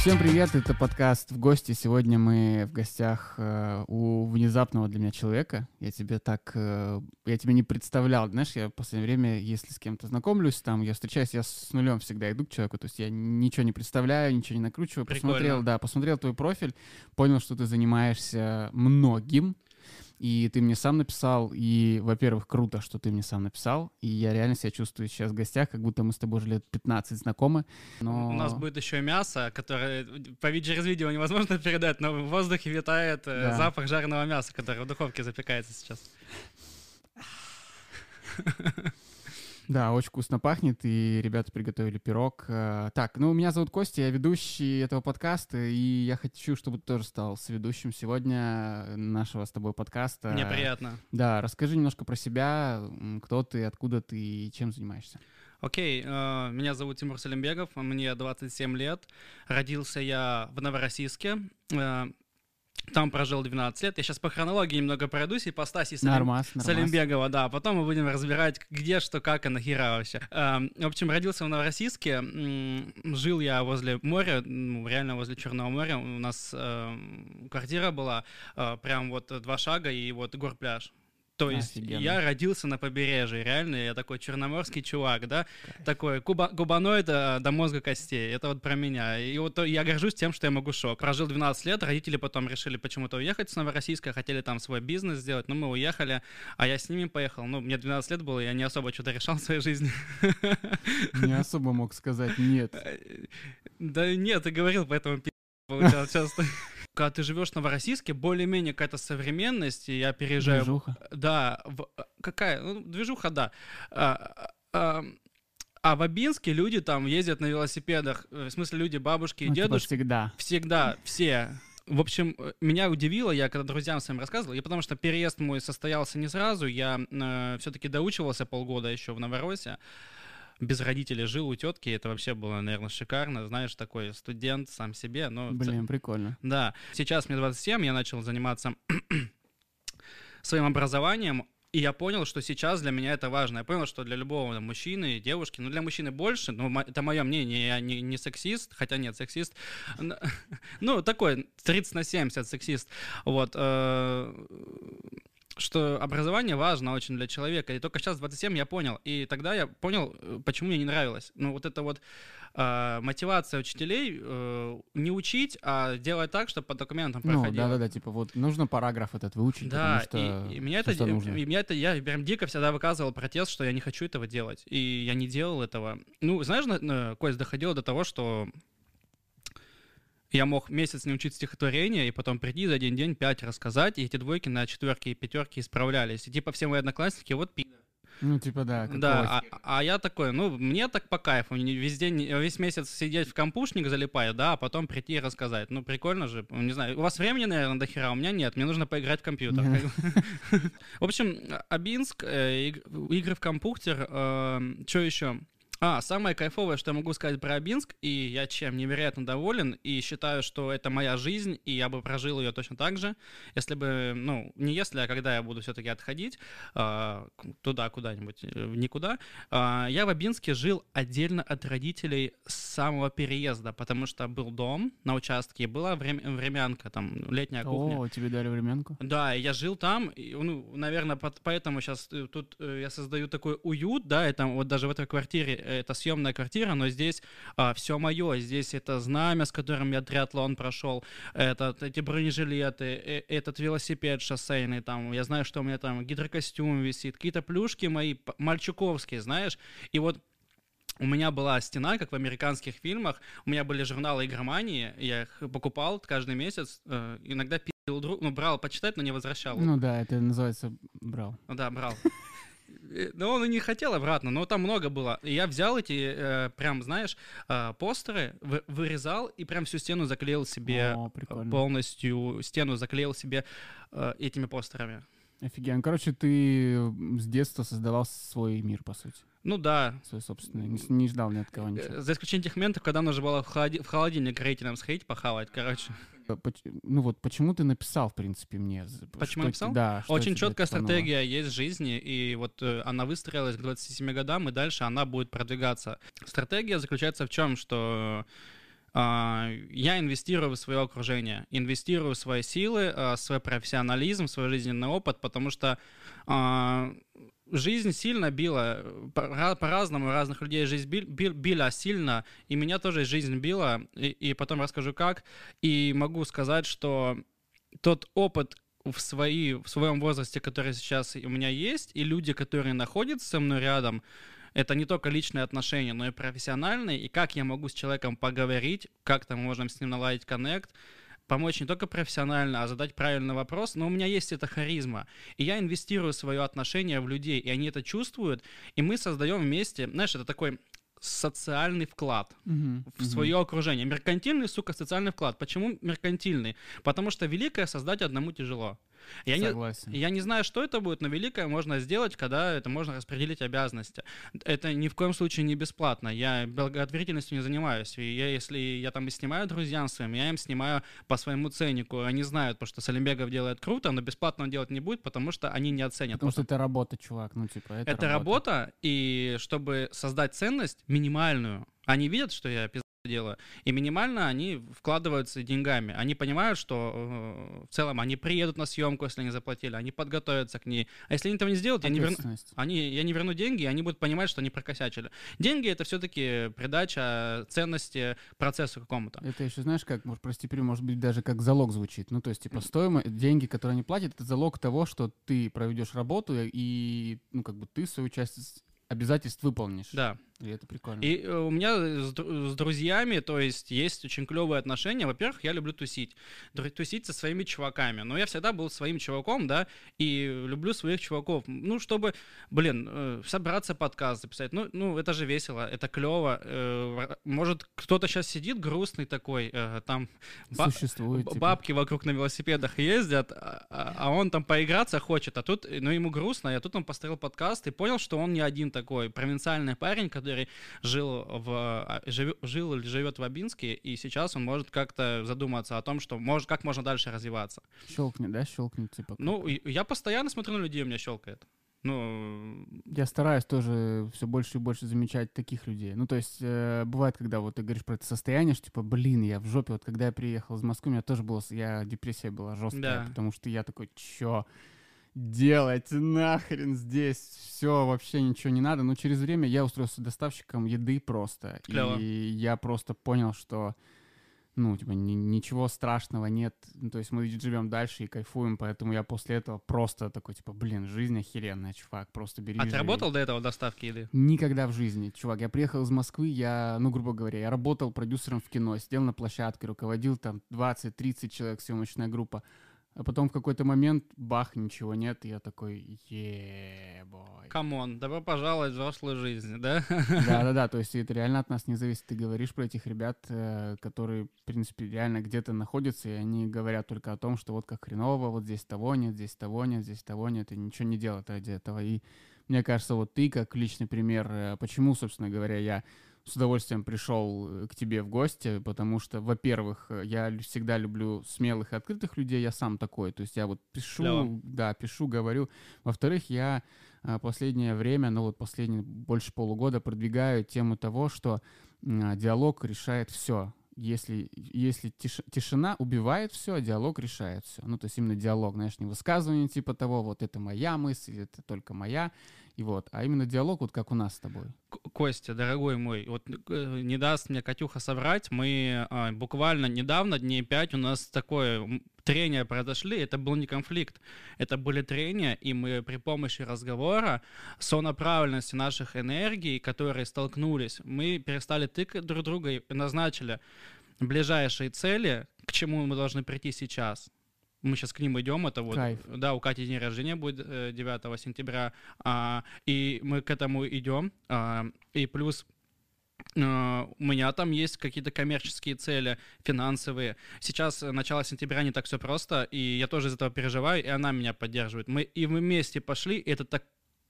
Всем привет, это подкаст «В гости». Сегодня мы в гостях э, у внезапного для меня человека. Я тебе так... Э, я тебя не представлял. Знаешь, я в последнее время, если с кем-то знакомлюсь, там, я встречаюсь, я с нулем всегда иду к человеку. То есть я ничего не представляю, ничего не накручиваю. Прикольно. Посмотрел, да, посмотрел твой профиль, понял, что ты занимаешься многим. И ты мне сам написал, и, во-первых, круто, что ты мне сам написал, и я реально себя чувствую сейчас в гостях, как будто мы с тобой уже лет 15 знакомы. Но... У нас будет еще мясо, которое по ви- через видео невозможно передать, но в воздухе витает э, Да. запах жареного мяса, которое в духовке запекается сейчас. Да, очень вкусно пахнет, и ребята приготовили пирог. Э, Так, ну, меня зовут Костя, я ведущий этого подкаста, и я хочу, чтобы ты тоже стал ведущим сегодня нашего с тобой подкаста. Мне приятно. Да, расскажи немножко про себя, кто ты, откуда ты и чем занимаешься. Окей, э, меня зовут Тимур Салимбегов, мне 27 лет. Родился я в Новороссийске. Там прожил 12 лет. Я сейчас по хронологии немного пройдусь, и по Стасе Салим- Нормас, нормас. Салимбегова, да. Потом мы будем разбирать, где, что, как и нахера вообще. Эм, В общем, родился в Новороссийске. м, Жил я возле моря, ну, реально возле Черного моря. У нас эм, квартира была э, прям вот два шага и вот горпляж. То есть Офигенно. я родился на побережье, реально, я такой черноморский чувак, да, такой куба, губаноид э, до мозга костей, это вот про меня. И вот я горжусь тем, что я могу шок. Прожил 12 лет, родители потом решили почему-то уехать с Новороссийска, хотели там свой бизнес сделать, но мы уехали, а я с ними поехал. Ну, мне 12 лет было, я не особо что-то решал в своей жизни. Не особо мог сказать нет. Да нет, ты говорил, поэтому получал часто. Когда ты живешь в Новороссийске, более-менее какая-то современность, и я переезжаю... Движуха. Да, в- какая? Ну, движуха, да. А, а, а в Абинске люди там ездят на велосипедах, э, в смысле люди, бабушки и Ну, типа дедушки, всегда. всегда, все. В общем, э, меня удивило, я когда друзьям своим рассказывал, и потому что переезд мой состоялся не сразу, я все-таки доучивался полгода еще в Новороссии, без родителей жил у тетки, это вообще было, наверное, шикарно, знаешь, такой студент сам себе, но... Блин, прикольно. да, сейчас мне 27, я начал заниматься своим образованием, и я понял, что сейчас для меня это важно. Я понял, что для любого там, мужчины и девушки, ну для мужчины больше, но это мое мнение, я не, не сексист, хотя нет, сексист, ну такой 30 на 70 сексист, вот, э, что образование важно очень для человека. И только сейчас, в 27, я понял. И тогда я понял, э, почему мне не нравилось. Ну, вот это вот э, мотивация учителей э, не учить, а делать так, чтобы по документам Ну, проходило. да-да-да, типа вот нужно параграф этот выучить, Да, потому что и, и меня это, что нужно. и меня это, я прям дико всегда выказывал протест, что я не хочу этого делать, и я не делал этого. Ну, знаешь, на- на- Кость, доходило до того, что я мог месяц не учить стихотворение, и потом прийти за один день пять рассказать, и эти двойки на четверки и пятерки исправлялись. И типа все мои одноклассники, вот пи***. Ну, типа, да. Да, а, а я такой, ну, мне так по кайфу, весь день, весь месяц сидеть в компушник залипая, да, а потом прийти и рассказать. Ну, прикольно же, не знаю, у вас времени, наверное, до хера, у меня нет, мне нужно поиграть в компьютер. В общем, Абинск, э, иг- игры в компьютер, что еще? А, самое кайфовое, что я могу сказать про Абинск, и я чем невероятно доволен, и считаю, что это моя жизнь, и я бы прожил ее точно так же, если бы, ну, не если, а когда я буду все-таки отходить к- туда куда-нибудь, э, в никуда, а, я в Абинске жил отдельно от родителей с самого переезда, потому что был дом на участке, была врем- времянка, там, летняя кухня. О, тебе дали временку? Да, я жил там, и, ну, наверное, пот- поэтому сейчас тут э, я создаю такой уют, да, и там вот даже в этой квартире, э, это съемная квартира, но здесь все мое, здесь это знамя, с которым я триатлон прошел, этот, эти бронежилеты, э, этот велосипед шоссейный, там, я знаю, что у меня там гидрокостюм висит, какие-то плюшки мои, мальчуковские, знаешь, и вот у меня была стена, как в американских фильмах. У меня были журналы игромании, я их покупал каждый месяц. э, иногда пил друг, ну, брал почитать, но не возвращал. Ну да, это называется брал. Да, брал. Э, Но он и не хотел обратно, но там много было. И я взял эти, э, прям, знаешь, э, постеры, вы- вырезал и прям всю стену заклеил себе, О, э, прикольно. полностью стену заклеил себе э, этими постерами. Офигенно. Короче, ты с детства создавал свой мир, по сути. Ну да, Свой собственный. Не, не ждал ни от кого э, ничего. за исключением тех моментов, когда нужно было в, холоди- в холодильник к рейтингам сходить, похавать, короче. Поч- Ну вот, почему ты написал, в принципе, мне? Почему написал? Да. Очень четкая стратегия есть в жизни, и вот э, она выстроилась к 27 годам, и дальше она будет продвигаться. Стратегия заключается в чем, что а, я инвестирую в свое окружение, инвестирую в свои силы, а, свой профессионализм, свой жизненный опыт, потому что а, жизнь сильно била, по-разному у разных людей жизнь бил, бил, била сильно, и меня тоже жизнь била, и, и потом расскажу как, и могу сказать, что тот опыт в, свои, в своем возрасте, который сейчас у меня есть, и люди, которые находятся со мной рядом, это не только личные отношения, но и профессиональные, и как я могу с человеком поговорить, как там можем с ним наладить коннект, помочь не только профессионально, а задать правильный вопрос, но у меня есть эта харизма, и я инвестирую свое отношение в людей, и они это чувствуют, и мы создаем вместе, знаешь, это такой социальный вклад Мгм, в свое окружение. Меркантильный, сука, социальный вклад. Почему меркантильный? Потому что великое создать одному тяжело. Я не, Согласен. я не знаю, что это будет, но великое можно сделать, когда это можно распределить обязанности. Это ни в коем случае не бесплатно. Я благотворительностью не занимаюсь. И я, если я там и снимаю друзьям своим, я им снимаю по своему ценнику. Они знают, потому что Салимбегов делает круто, но бесплатно он делать не будет, потому что они не оценят. Потому что это работа, чувак. Ну, типа, это, это работа, и чтобы создать ценность минимальную, они видят, что я пизда делаю, и минимально они вкладываются деньгами. Они понимают, что э, в целом они приедут на съемку, если они заплатили, они подготовятся к ней. А если они этого не сделают, я не, верну, они, я не верну деньги, и они будут понимать, что они прокосячили. Деньги — это все-таки придача ценности процессу какому-то. Это еще, знаешь, как, может, прости, может быть, даже как залог звучит. Ну, то есть, типа, стоимость, деньги, которые они платят, это залог того, что ты проведешь работу, и, ну, как бы ты свою часть обязательств выполнишь. Да. И это прикольно. И э, у меня с, с друзьями, то есть есть очень клевые отношения. Во-первых, я люблю тусить. Тусить со своими чуваками. Но я всегда был своим чуваком, да, и люблю своих чуваков. Ну, чтобы, блин, э, собраться подкаст записать. Ну, ну, это же весело, это клево. Э, Может, кто-то сейчас сидит грустный такой, там ба- типа. Бабки вокруг на велосипедах ездят, а, а- а он там поиграться хочет, а тут, ну, ему грустно, а тут он поставил подкаст и понял, что он не один такой провинциальный парень, который жил в, а, живё- жил или живет в Абинске, и сейчас он может как-то задуматься о том, что может, как можно дальше развиваться. Щелкнет, да, щелкнет, типа. Ну, я постоянно смотрю на людей, у меня щелкает. Ну, Я стараюсь тоже все больше и больше замечать таких людей. Ну, то есть, э, бывает, когда вот ты говоришь про это состояние, что типа, блин, я в жопе. Вот когда я приехал из Москвы, у меня тоже было, я депрессия была жесткая, Да. потому что я такой, чё делать нахрен здесь? Все, вообще ничего не надо. Но через время я устроился доставщиком еды просто. Клёво. И я просто понял, что ну, типа, ни- ничего страшного нет. Ну, то есть мы живем дальше и кайфуем, поэтому я после этого просто такой, типа, блин, жизнь охеренная, чувак, просто бери а ты живи». работал до этого в доставке еды? Никогда в жизни, чувак. Я приехал из Москвы, я, ну, грубо говоря, я работал продюсером в кино, сидел на площадке, руководил там 20-30 человек, съемочная группа. А потом в какой-то момент, бах, ничего нет, и я такой, ебой. Come on, добро пожаловать в взрослую жизнь, да? Да-да-да, то есть это реально от нас не зависит. Ты говоришь про этих ребят, э, которые, в принципе, реально где-то находятся, и они говорят только о том, что вот как хреново, вот здесь того нет, здесь того нет, здесь того нет, и ничего не делают ради этого. И мне кажется, вот ты, как личный пример, э, почему, собственно говоря, я с удовольствием пришел э, к тебе в гости, потому что, во-первых, э, я всегда люблю смелых и открытых людей, я сам такой, то есть я вот пишу, Клево. да, пишу, говорю. Во-вторых, я а, последнее время, ну вот последние больше полугода продвигаю тему того, что а, диалог решает все. Если, если тиш- тишина убивает все, диалог решает все. Ну, то есть именно диалог, знаешь, не высказывание типа того, вот это моя мысль, это только моя, и вот, а именно диалог, вот как у нас с тобой. Костя, дорогой мой, вот э, не даст мне Катюха соврать, мы а, буквально недавно, дней пять, у нас такое трения произошли, это был не конфликт, это были трения, и мы при помощи разговора, сонаправленности наших энергий, которые столкнулись, мы перестали тыкать друг друга и назначили ближайшие цели, к чему мы должны прийти сейчас. Мы сейчас к ним идем, это вот, Кайф. да, у Кати день рождения будет э, 9 сентября, а, и мы к этому идем, а, и плюс э, у меня там есть какие-то коммерческие цели, финансовые. Сейчас э, начало сентября не так все просто, и я тоже из этого переживаю, и она меня поддерживает. Мы и мы вместе пошли, и это так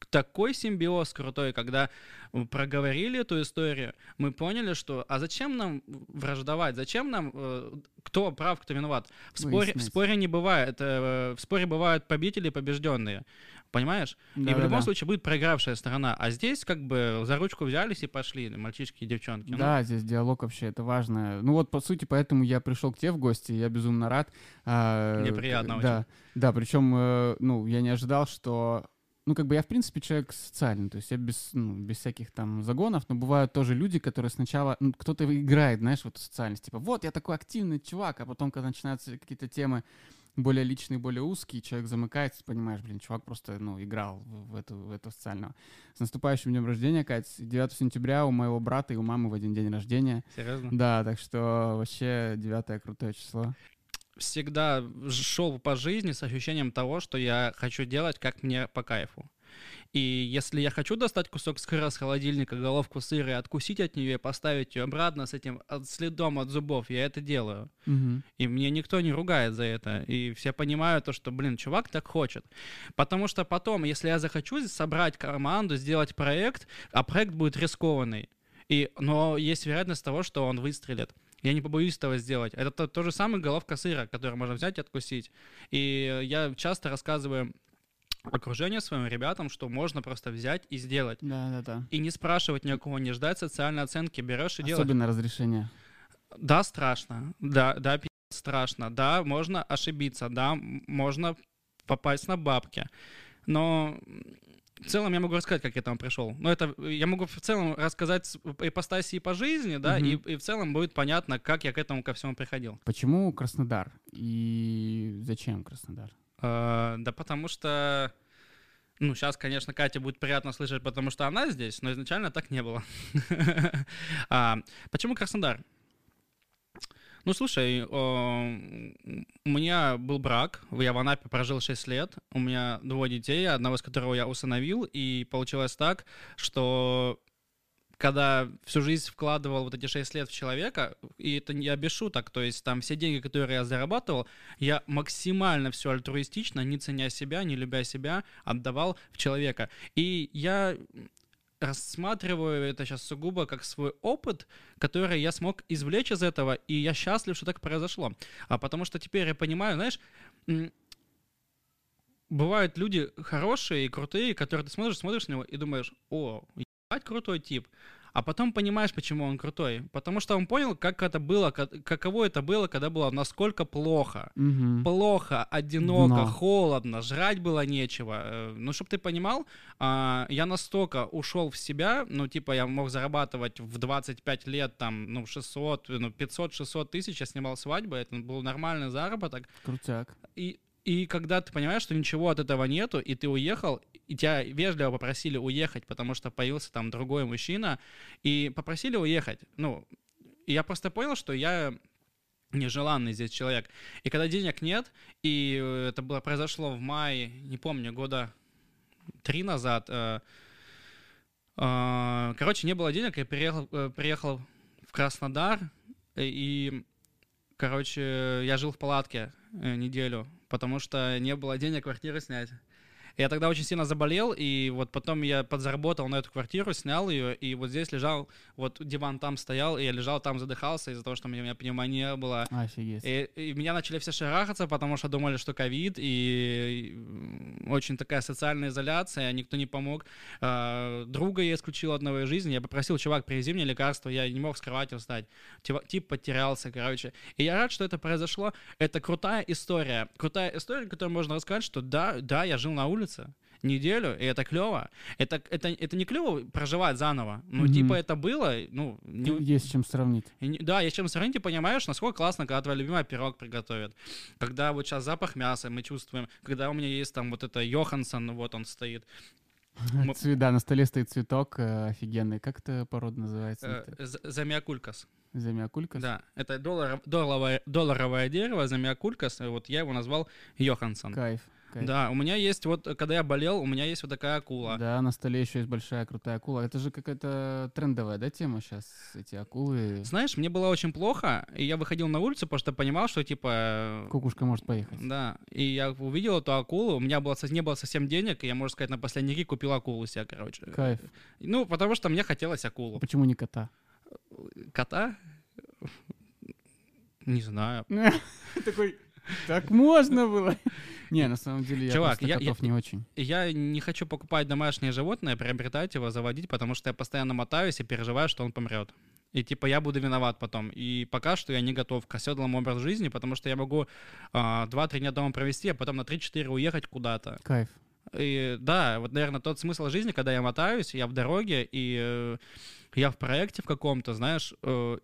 такой симбиоз крутой, когда проговорили эту историю, мы поняли, что а зачем нам враждовать, зачем нам э, кто прав, кто виноват. В споре, в споре не бывает, э, в споре бывают победители и побежденные. Понимаешь? и в Да-да-да. любом случае будет проигравшая сторона. А здесь как бы за ручку взялись и пошли, мальчишки и девчонки. Ну, Да, здесь диалог вообще это важно. Ну вот, по сути, поэтому я пришел к тебе в гости, я безумно рад. А, Мне приятно Да, да, причем, э, ну, я не ожидал, что... Ну, как бы я, в принципе, человек социальный, то есть я без, ну, без всяких там загонов, но бывают тоже люди, которые сначала... Ну, кто-то играет, знаешь, в эту социальность, типа, вот, я такой активный чувак, а потом, когда начинаются какие-то темы более личные, более узкие, человек замыкается, понимаешь, блин, чувак просто, ну, играл в, в эту, в эту социального. С наступающим днем рождения, Кать. 9 сентября у моего брата и у мамы в один день рождения. Серьезно? Да, так что вообще 9 крутое число. Всегда шел по жизни с ощущением того, что я хочу делать, как мне по кайфу. И если я хочу достать кусок сыра с холодильника, головку сыра и откусить от нее и поставить ее обратно с этим от- следом от зубов, я это делаю. И мне никто не ругает за это. И все понимают то, что, блин, чувак так хочет. Потому что потом, если я захочу собрать команду, сделать проект, а проект будет рискованный, и, но есть вероятность того, что он выстрелит. Я не побоюсь этого сделать. Это то, то же самое головка сыра, которую можно взять и откусить. И я часто рассказываю окружению своим ребятам, что можно просто взять и сделать. Да, да, да. И не спрашивать ни у кого, не ждать социальной оценки, берешь и делаешь. Особенно разрешение. Да, страшно. Да, да, пи***, страшно. Да, можно ошибиться. Да, можно попасть на бабки. Но в целом я могу рассказать, как я там пришел. Но это я могу в целом рассказать ипостаси по жизни, да, и, Мгм. и в целом будет понятно, как я к этому ко всему приходил. Почему Краснодар? И зачем Краснодар? Э, да потому что... Ну, сейчас, конечно, Кате будет приятно слышать, потому что она здесь, но изначально так не было. А, Почему Краснодар? Ну, слушай, э, у меня был брак, я в Анапе прожил 6 лет, у меня двое детей, одного из которого я усыновил, и получилось так, что когда всю жизнь вкладывал вот эти 6 лет в человека, и это я без шуток, то есть там все деньги, которые я зарабатывал, я максимально все альтруистично, не ценя себя, не любя себя, отдавал в человека. И я рассматриваю это сейчас сугубо как свой опыт, который я смог извлечь из этого, и я счастлив, что так произошло. А потому что теперь я понимаю, знаешь, бывают люди хорошие и крутые, которые ты смотришь, смотришь на него и думаешь, о, ебать крутой тип. А потом понимаешь, почему он крутой. Потому что он понял, как это было, ка- каково это было, когда было насколько плохо. Мгм. Плохо, одиноко, Дно. холодно, жрать было нечего. Э, Ну, чтобы ты понимал, а, я настолько ушел в себя, ну, типа, я мог зарабатывать в 25 лет, там, ну, 600, ну, 500-600 тысяч, я снимал свадьбы, это был нормальный заработок. Крутяк. И, и когда ты понимаешь, что ничего от этого нету, и ты уехал, и тебя вежливо попросили уехать, потому что появился там другой мужчина, и попросили уехать. Ну, я просто понял, что я нежеланный здесь человек. И когда денег нет, и э, это было произошло в мае, не помню, года три назад, э, э, короче, не было денег, я приехал, э, приехал в Краснодар, и, короче, я жил в палатке э, неделю, потому что не было денег квартиры снять. Я тогда очень сильно заболел, и вот потом я подзаработал на эту квартиру, снял ее, и вот здесь лежал, вот диван там стоял, и я лежал там, задыхался из-за того, что у меня пневмония была. Офигеть. И, и меня начали все шарахаться, потому что думали, что ковид, и очень такая социальная изоляция, никто не помог. А, Друга я исключил одного из жизни, я попросил, чувак, привези мне лекарство, я не мог с кровати встать. Типа, Тип потерялся, короче. И я рад, что это произошло. Это крутая история. Крутая история, которую можно рассказать, что да, да, я жил на улице неделю, и это клево. Это, это, это не клево проживать заново. Ну, Мгм. типа, это было, ну, не- Есть с чем сравнить. и Да, есть чем сравнить, ты понимаешь, насколько классно, когда твой любимый пирог приготовят. Когда вот сейчас запах мяса мы чувствуем, когда у меня есть там вот это Йоханссон, вот он стоит. Мы- Цве- Да, на столе стоит цветок э, офигенный. Как это порода называется? э, Замиакулькас. Замиакулькас? Да, это долларов- долларовое, долларовое дерево, замиакулькас, и вот я его назвал Йоханссон. Кайф. Кайф. Да, у меня есть вот, когда я болел, у меня есть вот такая акула. Да, на столе еще есть большая крутая акула. Это же какая-то трендовая, да, тема сейчас? Эти акулы. Знаешь, мне было очень плохо, и я выходил на улицу, потому что понимал, что типа Кукушка может поехать. Да, и я увидел эту акулу, у меня было, не было совсем денег, и я, можно сказать, на последний рик купил акулу себе, короче. Кайф. Ну, потому что мне хотелось акулу. Почему не кота? Кота? Не знаю. Такой, Так можно было. Не, на самом деле я Чувак, я- котов не очень. Я не хочу покупать домашнее животное, приобретать его, заводить, потому что я постоянно мотаюсь и переживаю, что он помрет. И типа я буду виноват потом. И пока что я не готов к оседлому образу жизни, потому что я могу а, 2-3 дня дома провести, а потом на 3-4 уехать куда-то. Кайф. И да, вот, наверное, тот смысл жизни, когда я мотаюсь, я в дороге, и э, я в проекте в каком-то, знаешь, э,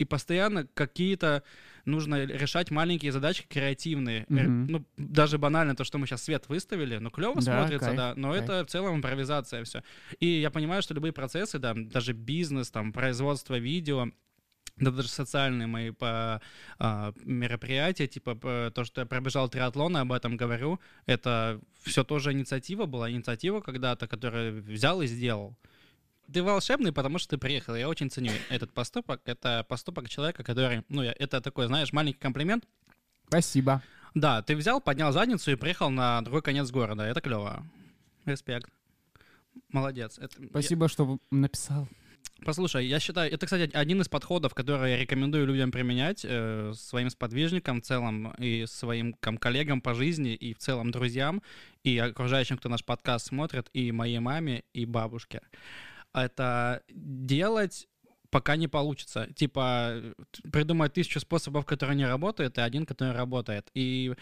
и постоянно какие-то нужно решать маленькие задачки креативные. Мгм. Ну, даже банально то, что мы сейчас свет выставили, ну, клево Да, смотрится, кайф, да, но кайф. это в целом импровизация все. И я понимаю, что любые процессы, да, даже бизнес, там, производство видео, да даже социальные мои по, а, мероприятия, типа п- то, что я пробежал триатлон, об этом говорю, это все тоже инициатива была, инициатива когда-то, которую взял и сделал. Ты волшебный, потому что ты приехал. Я очень ценю этот поступок. Это поступок человека, который, ну, я- это такой, знаешь, маленький комплимент. Спасибо. Да, ты взял, поднял задницу и приехал на другой конец города. Это клево. Респект. Молодец. Это- я- Спасибо, что написал. Послушай, я считаю, это, кстати, один из подходов, который я рекомендую людям применять э, своим сподвижникам в целом и своим ком- коллегам по жизни и в целом друзьям и окружающим, кто наш подкаст смотрит, и моей маме, и бабушке. Это делать пока не получится. Типа придумать тысячу способов, которые не работают, и один, который работает. И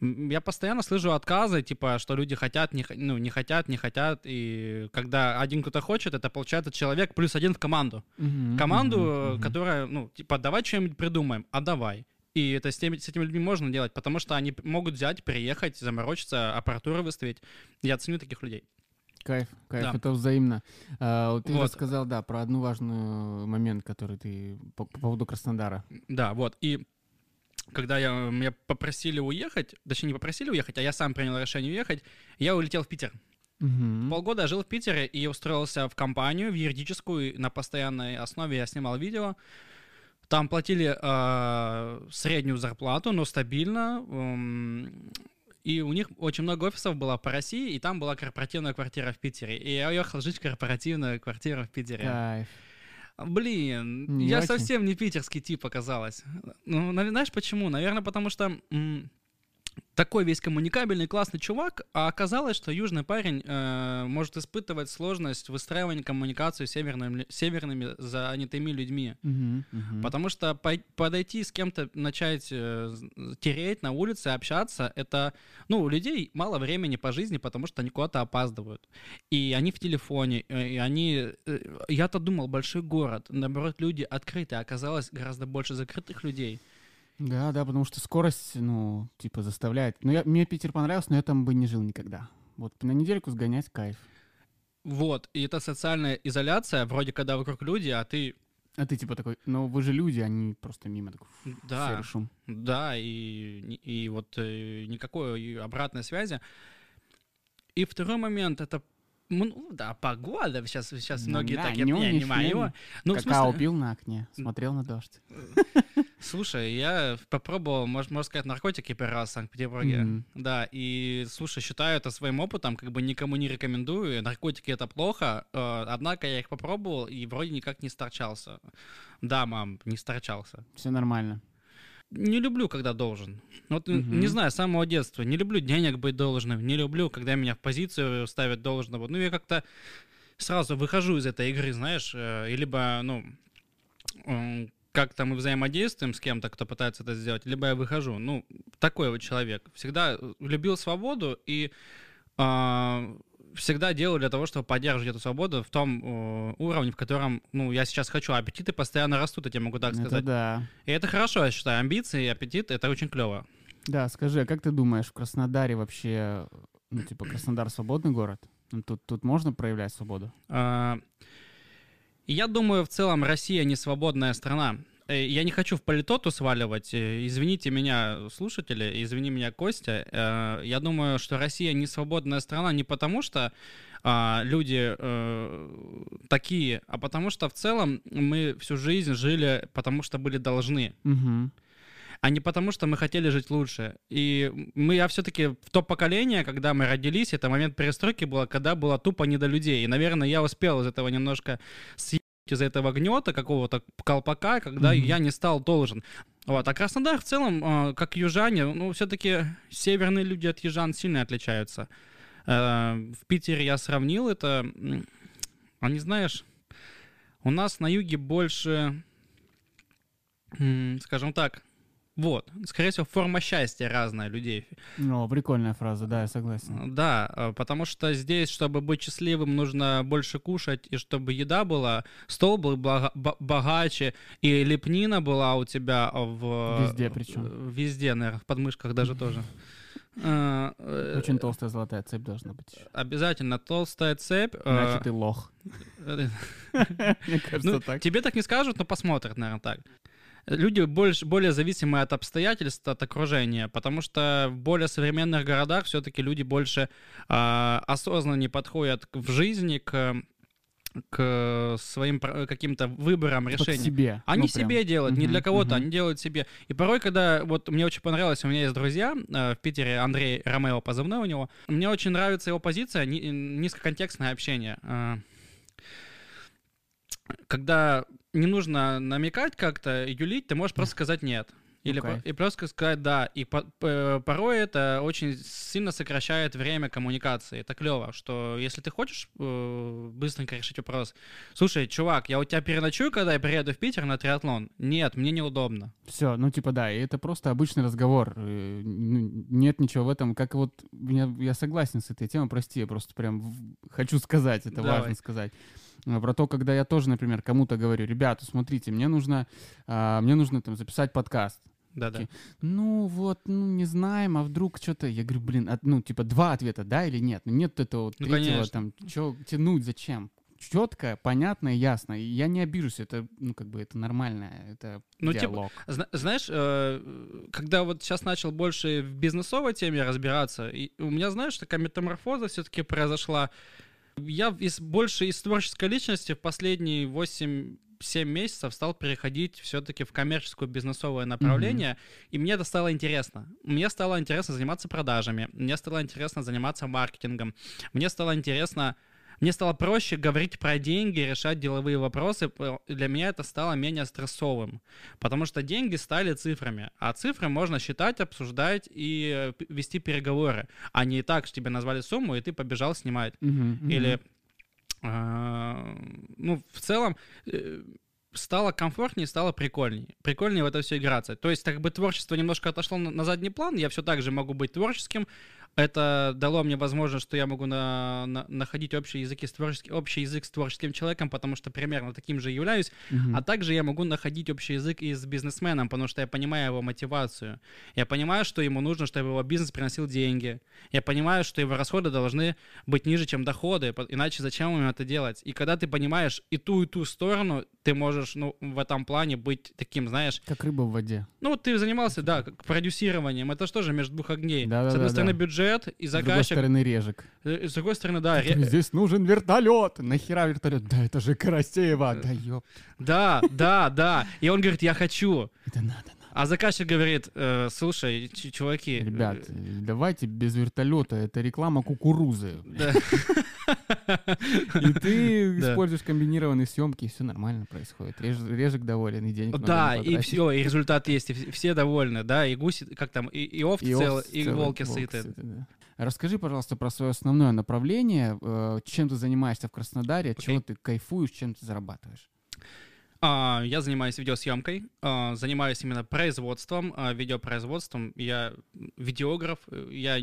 я постоянно слышу отказы, типа, что люди хотят, не, ну, не хотят, не хотят. И когда один кто-то хочет, это получается человек плюс один в команду. Мгм, Команду, мгм. которая, ну, типа, давай что-нибудь придумаем, а давай. И это с, теми, с этими людьми можно делать, потому что они могут взять, приехать, заморочиться, аппаратуру выставить. Я ценю таких людей. Кайф, кайф, Да. это взаимно. А, вот ты Вот. рассказал, да, про одну важную момент, который ты по, по поводу Краснодара. Да, вот. И когда я, меня попросили уехать, точнее, не попросили уехать, а я сам принял решение уехать, я улетел в Питер. Мгм. Полгода жил в Питере и устроился в компанию, в юридическую, на постоянной основе я снимал видео. Там платили э, среднюю зарплату, но стабильно. м, и у них очень много офисов было по России, и там была корпоративная квартира в Питере. И я уехал жить в корпоративную квартиру в Питере. Кайф. Блин, Не я очень? совсем не питерский тип оказалось. Ну, знаешь почему? Наверное, потому что м, такой весь коммуникабельный, классный чувак, а оказалось, что южный парень э, может испытывать сложность выстраивания коммуникации с северными, северными занятыми людьми. Мгм. Потому что пой- подойти с кем-то, начать э, тереть на улице, общаться, это, ну, у людей мало времени по жизни, потому что они куда-то опаздывают. И они в телефоне, э, и они... э, Я-то думал, большой город, наоборот, люди открытые, а оказалось гораздо больше закрытых людей. Да, да, потому что скорость, ну, типа, заставляет. Ну, я, мне Питер понравился, но я там бы не жил никогда. Вот на недельку сгонять кайф. Вот, и это социальная изоляция, вроде когда вокруг люди, а ты... А ты типа такой, ну вы же люди, они просто мимо такой, Да, шум. Да, и, и вот э, никакой и обратной связи. И второй момент это ну, да, погода. Сейчас, сейчас Ну многие да, так, я, не, ни не мое. Ну, Какао смысле, пил на окне, смотрел на дождь. слушай, я попробовал, можно, можно сказать, наркотики первый раз в Санкт-Петербурге. Мгм. Да, и, слушай, считаю это своим опытом, как бы никому не рекомендую. Наркотики — это плохо, э, однако я их попробовал и вроде никак не сторчался. Да, мам, не сторчался. Все нормально. Не люблю, когда должен. Вот Мгм. не знаю, с самого детства. Не люблю денег быть должным. Не люблю, когда меня в позицию ставят должного. Ну, я как-то сразу выхожу из этой игры, знаешь, э, и либо, ну, м, как-то мы взаимодействуем с кем-то, кто пытается это сделать, либо я выхожу. Ну, такой вот человек. Всегда э, любил свободу и а, всегда делаю для того, чтобы поддерживать эту свободу в том э, уровне, в котором, ну, я сейчас хочу. Аппетиты постоянно растут, я тебе могу так Это сказать. да. И это хорошо, я считаю. Амбиции и аппетит — это очень клево. Да, скажи, а как ты думаешь, в Краснодаре вообще, ну, типа, Краснодар свободный город? Ну, тут, тут можно проявлять свободу? А, Я думаю, в целом Россия не свободная страна. Э, Я не хочу в политоту сваливать. э, Извините меня, слушатели, извини меня, Костя. Э, Я думаю, что Россия не свободная страна не потому, что а, люди такие, а потому что в целом мы всю жизнь жили, потому что были должны. Угу. а не потому, что мы хотели жить лучше. И мы, я все-таки в то поколение, когда мы родились, это момент перестройки было, когда было тупо не до людей. И, наверное, я успел из этого немножко съесть из этого гнета какого-то колпака, когда Мгм. я не стал должен. Вот. А Краснодар в целом, э, как южане, ну, все-таки северные люди от южан сильно отличаются. Э, в Питере я сравнил это. м, Они, знаешь, у нас на юге больше, скажем так, вот, скорее всего, форма счастья разная людей. Ну, прикольная фраза, да, я согласен. Да, э, потому что здесь, чтобы быть счастливым, нужно больше кушать, и чтобы еда была, стол был бо- богаче, и лепнина была у тебя в... Везде причем. Везде, наверное, в подмышках даже тоже. Э, э, Очень толстая золотая цепь должна быть. Обязательно толстая цепь. Иначе ты лох. Мне кажется, Ну, так. тебе так не скажут, но посмотрят, наверное, так. Люди больше, более зависимы от обстоятельств, от окружения, потому что в более современных городах все-таки люди больше а, осознанно подходят в жизни к, к своим каким-то выборам, к решениям. себе. Они Ну, прям. себе делают, не Мгм, для кого-то, мгм. они делают себе. И порой, когда вот мне очень понравилось, у меня есть друзья э, в Питере, Андрей Ромео позывной у него. Мне очень нравится его позиция, ни- низкоконтекстное общение. Э, Когда не нужно намекать как-то, юлить, ты можешь просто сказать нет. Или по- и просто сказать да. И по- п- порой это очень сильно сокращает время коммуникации. Это клево, что если ты хочешь э, быстренько решить вопрос, слушай, чувак, я у тебя переночую, когда я приеду в Питер на триатлон? Нет, мне неудобно. Все, ну типа да, и это просто обычный разговор. э, ну, Нет ничего в этом, как вот меня, я согласен с этой темой, прости, я просто прям хочу сказать, это Давай. важно сказать. А, Про то, когда я тоже, например, кому-то говорю, ребята, смотрите, мне нужно, а, мне нужно там записать подкаст. Да-да. Окей. Ну вот, ну не знаем, а вдруг что-то, я говорю, блин, от- ну типа два ответа, да или нет? Ну нет этого Ну, третьего, конечно. там, что тянуть, зачем? Четко, понятно и ясно. И я не обижусь, это, ну, как бы, это нормально, это Ну, типа, диалог. Зна- Знаешь, э, когда вот сейчас начал больше в бизнесовой теме разбираться, и у меня, знаешь, такая метаморфоза все-таки произошла. Я из, больше из творческой личности в последние 8-7 месяцев стал переходить все-таки в коммерческое бизнесовое направление, и мне это стало интересно. Мне стало интересно заниматься продажами, мне стало интересно заниматься маркетингом, мне стало интересно мне стало проще говорить про деньги, решать деловые вопросы. Для меня это стало менее стрессовым. Потому что деньги стали цифрами. А цифры можно считать, обсуждать и э, вести переговоры. А не так, что тебе назвали сумму, и ты побежал снимать. Мгм, мгм. Или, а, ну, в целом, э, стало комфортнее, стало прикольнее. Прикольнее в это все играться. То есть, как бы творчество немножко отошло на, на задний план, я все так же могу быть творческим. Это дало мне возможность, что я могу на- на- находить общие языки с творческим, общий язык с творческим человеком, потому что примерно таким же являюсь. Мгм. А также я могу находить общий язык и с бизнесменом, потому что я понимаю его мотивацию. Я понимаю, что ему нужно, чтобы его бизнес приносил деньги. Я понимаю, что его расходы должны быть ниже, чем доходы, иначе зачем ему это делать? И когда ты понимаешь и ту, и ту сторону, ты можешь, ну, в этом плане быть таким, знаешь, Как рыба в воде. ну, вот ты занимался, да, продюсированием, это же тоже между двух огней. Да-да-да-да. с одной стороны бюджет и С другой заказчик, стороны режек. э, с другой стороны, да, ре- Здесь нужен вертолет. Нахера вертолет? Да это же Карасеева. Да ёп. да, да, да. И он говорит, я хочу. Это надо. А заказчик говорит, «Э, слушай, чуваки, Ребят, э, э, давайте без вертолета. Это реклама кукурузы. И ты используешь комбинированные съемки, и все нормально происходит. Реж- Режек доволен, и денег Да, и все, и результат есть, и вс- все довольны, да, и гуси, как там, и, овцы И целы, и волки сыты. Расскажи, пожалуйста, про свое основное направление. э, Чем ты занимаешься в Краснодаре? От чего ты кайфуешь, чем ты зарабатываешь? А, я занимаюсь видеосъемкой, а, занимаюсь именно производством, а, видеопроизводством. Я видеограф, э, я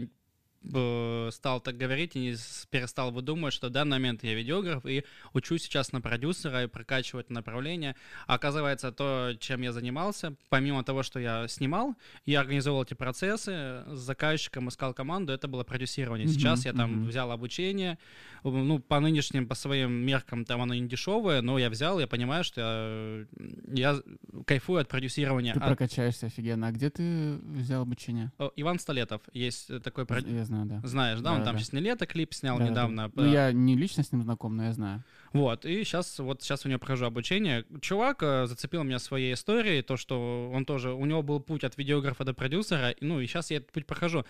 стал так говорить и не перестал выдумывать, что в данный момент я видеограф и учусь сейчас на продюсера и прокачиваю это направление. А оказывается, то, чем я занимался, помимо того, что я снимал, я организовал эти процессы, с заказчиком искал команду, это было продюсирование. Сейчас Мгм, я там мгм. взял обучение, ну, по нынешним, по своим меркам, там оно не дешевое, но я взял, я понимаю, что я, я кайфую от продюсирования. Ты А- прокачаешься офигенно. А где ты взял обучение? Иван Столетов, есть э, такой продюсер. Знаю, да. Знаешь, да, он там Да-да-да. сейчас не лето клип снял Да-да-да. недавно. Ну, э, я не лично с ним знаком, но я знаю. Вот, и сейчас, вот сейчас у него прохожу обучение. Чувак э, зацепил меня своей историей, то, что он тоже, у него был путь от видеографа до продюсера, ну, и сейчас я этот путь прохожу.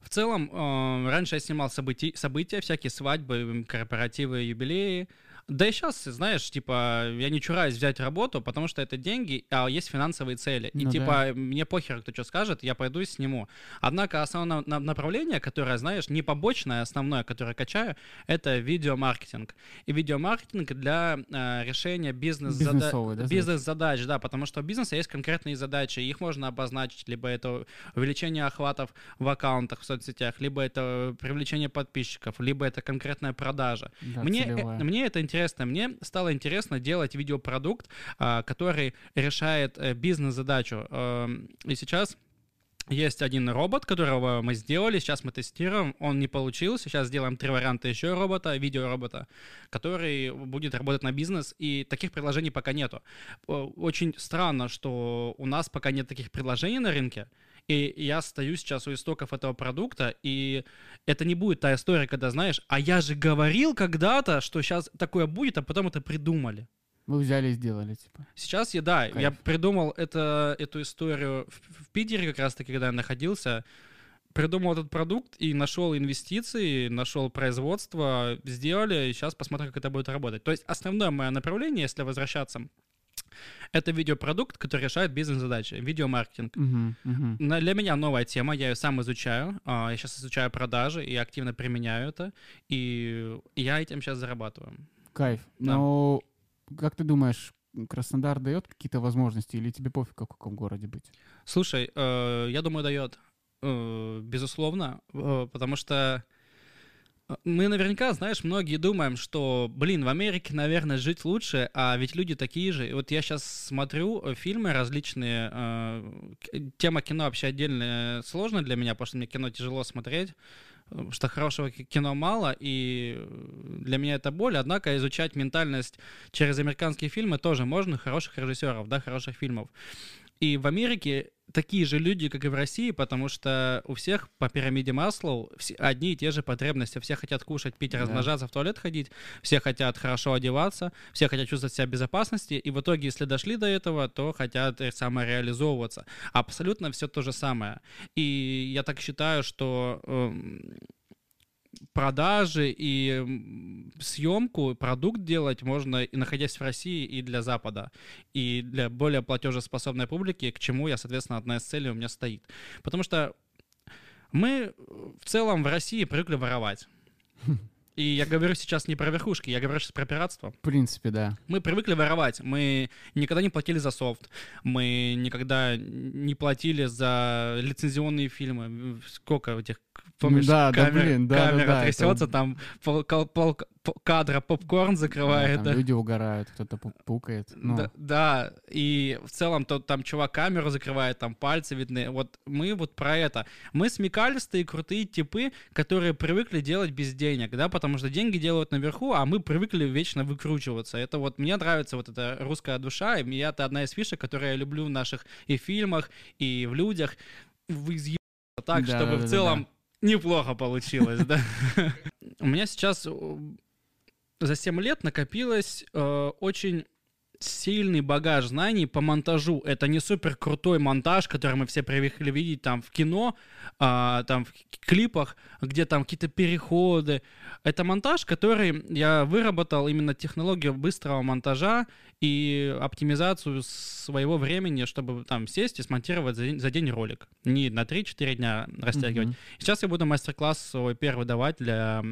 В целом, э, раньше я снимал события, события, всякие свадьбы, корпоративы, юбилеи, Да и сейчас, знаешь, типа, я не чураюсь взять работу, потому что это деньги, а есть финансовые цели. И Ну типа, мне похер, кто что скажет, я пойду и сниму. Однако основное на- направление, которое, знаешь, не побочное, а основное, которое качаю, это видеомаркетинг. И видеомаркетинг для э, решения бизнес-зада- Бизнесовые, да, бизнес-задач, да, потому что у бизнеса есть конкретные задачи, их можно обозначить, либо это увеличение охватов в аккаунтах в соцсетях, либо это привлечение подписчиков, либо это конкретная продажа. Да, Мне, э, мне это интересно. Мне стало интересно делать видеопродукт, а, который решает э, бизнес-задачу. Эм, И сейчас есть один робот, которого мы сделали, сейчас мы тестируем, он не получился, сейчас сделаем три варианта еще робота, видеоробота, который будет работать на бизнес, и таких предложений пока нету. О, Очень странно, что у нас пока нет таких предложений на рынке, и я стою сейчас у истоков этого продукта, и это не будет та история, когда, знаешь, а я же говорил когда-то, что сейчас такое будет, а потом это придумали. Вы взяли и сделали, типа. Сейчас я, да, я Кайф. придумал это, эту историю в, в Питере как раз-таки, когда я находился. Придумал этот продукт и нашел инвестиции, нашел производство, сделали, и сейчас посмотрим, как это будет работать. То есть основное мое направление, если возвращаться, это видеопродукт, который решает бизнес-задачи, видеомаркетинг. Мгм. На- Для меня новая тема, я ее сам изучаю. а, Я сейчас изучаю продажи и активно применяю это. И я этим сейчас зарабатываю. Кайф. Да. Но как ты думаешь, Краснодар дает какие-то возможности или тебе пофиг, в каком городе быть? Слушай, э, я думаю, дает. Э, безусловно. э, потому что мы наверняка, знаешь, многие думаем, что, блин, в Америке, наверное, жить лучше, а ведь люди такие же. И вот я сейчас смотрю э, фильмы различные. э, Тема кино вообще отдельно сложно для меня, потому что мне кино тяжело смотреть. э, потому что хорошего ки- кино мало, и э, для меня это боль. Однако изучать ментальность через американские фильмы тоже можно, хороших режиссеров, да, хороших фильмов. И в Америке такие же люди, как и в России, потому что у всех по пирамиде Маслоу все- одни и те же потребности. Все хотят кушать, пить, Да. размножаться, в туалет ходить, все хотят хорошо одеваться, все хотят чувствовать себя в безопасности, и в итоге, если дошли до этого, то хотят э, самореализовываться. Абсолютно все то же самое. И я так считаю, что эм, продажи и съемку, продукт делать можно и находясь в России, и для Запада, и для более платежеспособной публики, к чему я, соответственно, одна из целей у меня стоит. Потому что мы в целом в России привыкли воровать. И я говорю сейчас не про верхушки, я говорю сейчас про пиратство. В принципе, да. Мы привыкли воровать. Мы никогда не платили за софт. Мы никогда не платили за лицензионные фильмы. Сколько этих, помнишь, да, да, камер- блин, да, да, камера да, это- трясется, там пол, пол- по- кадра попкорн закрывает. Да, да. люди угорают, кто-то пу- пукает. Ну, Да, да, и в целом то, там чувак камеру закрывает, там пальцы видны. Вот мы вот про это. Мы смекалистые, крутые типы, которые привыкли делать без денег, да, потому что деньги делают наверху, а мы привыкли вечно выкручиваться. Это вот мне нравится вот эта русская душа, и это одна из фишек, которые я люблю в наших и фильмах, и в людях. Вы так, Да, чтобы да, в да, целом неплохо получилось, да. У меня сейчас э, за 7 лет накопилось э, очень сильный багаж знаний по монтажу. Это не супер крутой монтаж, который мы все привыкли видеть там в кино, а, там в клипах, где там какие-то переходы. Это монтаж, который я выработал именно технологию быстрого монтажа и оптимизацию своего времени, чтобы там сесть и смонтировать за день, за день ролик. Не на 3-4 дня растягивать. мгм. Сейчас я буду мастер-класс свой первый давать для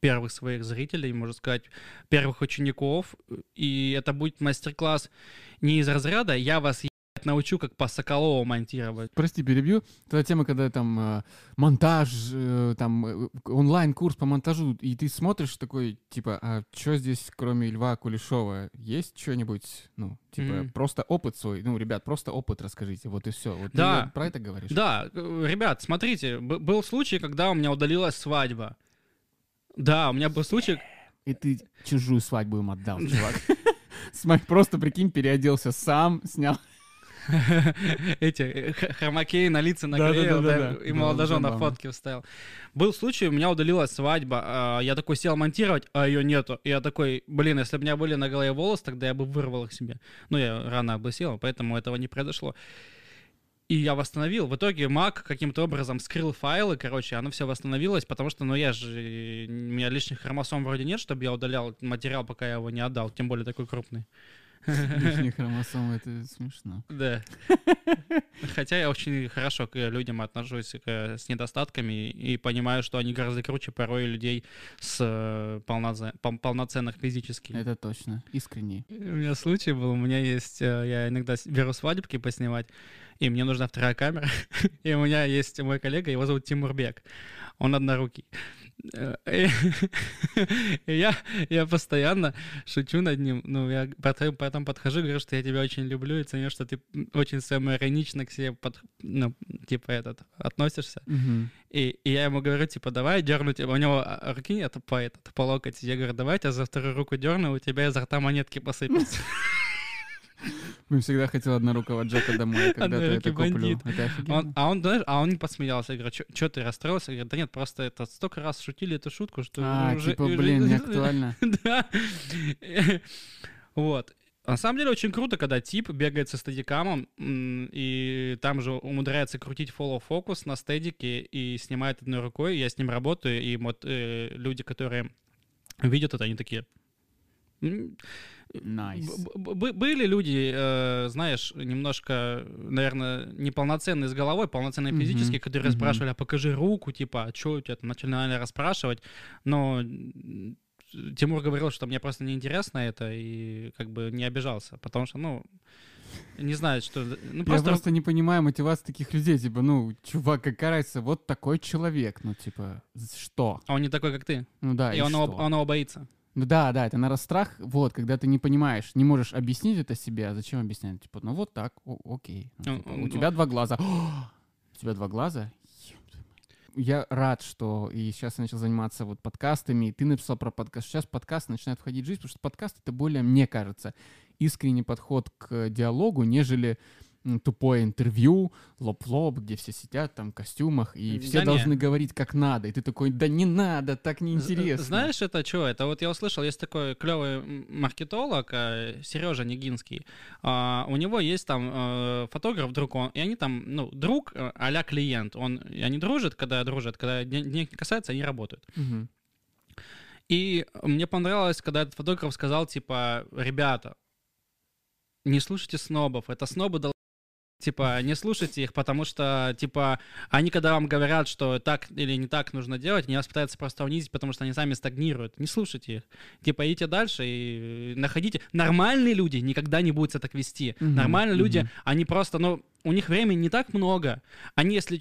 первых своих зрителей, можно сказать, первых учеников. И это будет мастер-класс не из разряда «я вас научу, как по Соколову монтировать». Прости, перебью. Та тема, когда там э, монтаж, э, там э, онлайн-курс по монтажу, и ты смотришь такой, типа, а что здесь, кроме Льва Кулешова, есть что-нибудь, ну, типа, Мгм. просто опыт свой, ну, ребят, просто опыт расскажите, вот и все. Вот ты Да. про это говоришь? Да, ребят, смотрите, был случай, когда у меня удалилась свадьба. Да, у меня был случай, И ты чужую свадьбу им отдал, чувак. Смотри, Просто, прикинь, переоделся сам, снял. эти э, х- хромакей на лица наклеил, да, и Было молодожена забавно. фотки вставил. Был случай, у меня удалилась свадьба, а, я такой сел монтировать, а ее нету. Я такой, блин, если бы у меня были на голове волосы, тогда я бы вырвал их себе. Ну, я рано облысел, поэтому этого не произошло. И я восстановил. В итоге Mac каким-то образом скрыл файлы, короче, оно все восстановилось, потому что, ну, я же... У меня лишних хромосом вроде нет, чтобы я удалял материал, пока я его не отдал, тем более такой крупный. Лишние хромосомы, это смешно. Да. Хотя я очень хорошо к людям отношусь к, с недостатками и понимаю, что они гораздо круче порой людей с э, полноце, пол- полноценных физически. Это точно. Искренне. У меня случай был, у меня есть, э, я иногда беру свадебки поснимать, и мне нужна вторая камера, и у меня есть мой коллега, его зовут Тимурбек, он однорукий. Э, И и я, я постоянно шучу над ним, ну, я потом, потом подхожу, говорю, что я тебя очень люблю и ценю, что ты очень самоиронично к себе, под, ну, типа, этот, относишься. И, и я ему говорю, типа, давай дерну тебя. У него а, руки нет по, этот, по локоть. Я говорю, давай я за вторую руку дерну, у тебя изо рта монетки посыпятся. Блин, всегда хотел однорукого Джека домой, когда-то Однорукий это куплю. Это. Он- а он, знаешь, а он не посмеялся. Я говорю, что ты расстроился? Я говорю, да нет, просто это столько раз шутили эту шутку, что А, уже... типа, уже- блин, не актуально. Да. Вот. На самом деле очень круто, когда тип бегает со стедикамом м, и там же умудряется крутить follow фокус на стедике и снимает одной рукой. Я с ним работаю, и вот э, люди, которые видят это, они такие... «М, Nice. Б- б- Были люди, э, знаешь, немножко, наверное, неполноценные с головой, полноценные Мгм, физически, которые мгм. спрашивали, а покажи руку, типа, а что у тебя там, начали наверное, расспрашивать, но Тимур говорил, что мне просто неинтересно это, и как бы не обижался, потому что, ну, не знаю, что... Ну, Я просто... просто не понимаю мотивацию таких людей. Типа, ну, чувак, какая разница, вот такой человек. Ну, типа, что? А он не такой, как ты, Ну да, и и он его, он его боится. Ну да, да, это, наверное, страх, вот, когда ты не понимаешь, не можешь объяснить это себе, а зачем объяснять? Типа, ну вот так, о- окей. Ну, Ну, типа, ну, у тебя два глаза. у тебя два глаза? Я рад, что и сейчас я начал заниматься вот подкастами, и ты написал про подкаст. Сейчас подкаст начинает входить в жизнь, потому что подкаст — это более, мне кажется, искренний подход к диалогу, нежели тупое интервью, лоб в лоб, где все сидят там в костюмах, и все Да не. должны говорить как надо. И ты такой, да не надо, так неинтересно. Знаешь, это что? Это вот я услышал, есть такой клевый маркетолог Сережа Негинский. А, у него есть там э, фотограф, друг, он, и они там, ну, друг э, а-ля клиент. Он, они дружат, когда дружат, когда ден- денег не касается, они работают. Мгм. И мне понравилось, когда этот фотограф сказал, типа, ребята, не слушайте снобов, это снобы дол- Типа, не слушайте их, потому что, типа, они, когда вам говорят, что так или не так нужно делать, они вас пытаются просто унизить, потому что они сами стагнируют. Не слушайте их. Типа, идите дальше и находите. Нормальные люди никогда не будут себя так вести. Мгм, Нормальные люди, мгм. они просто, ну, у них времени не так много. Они, если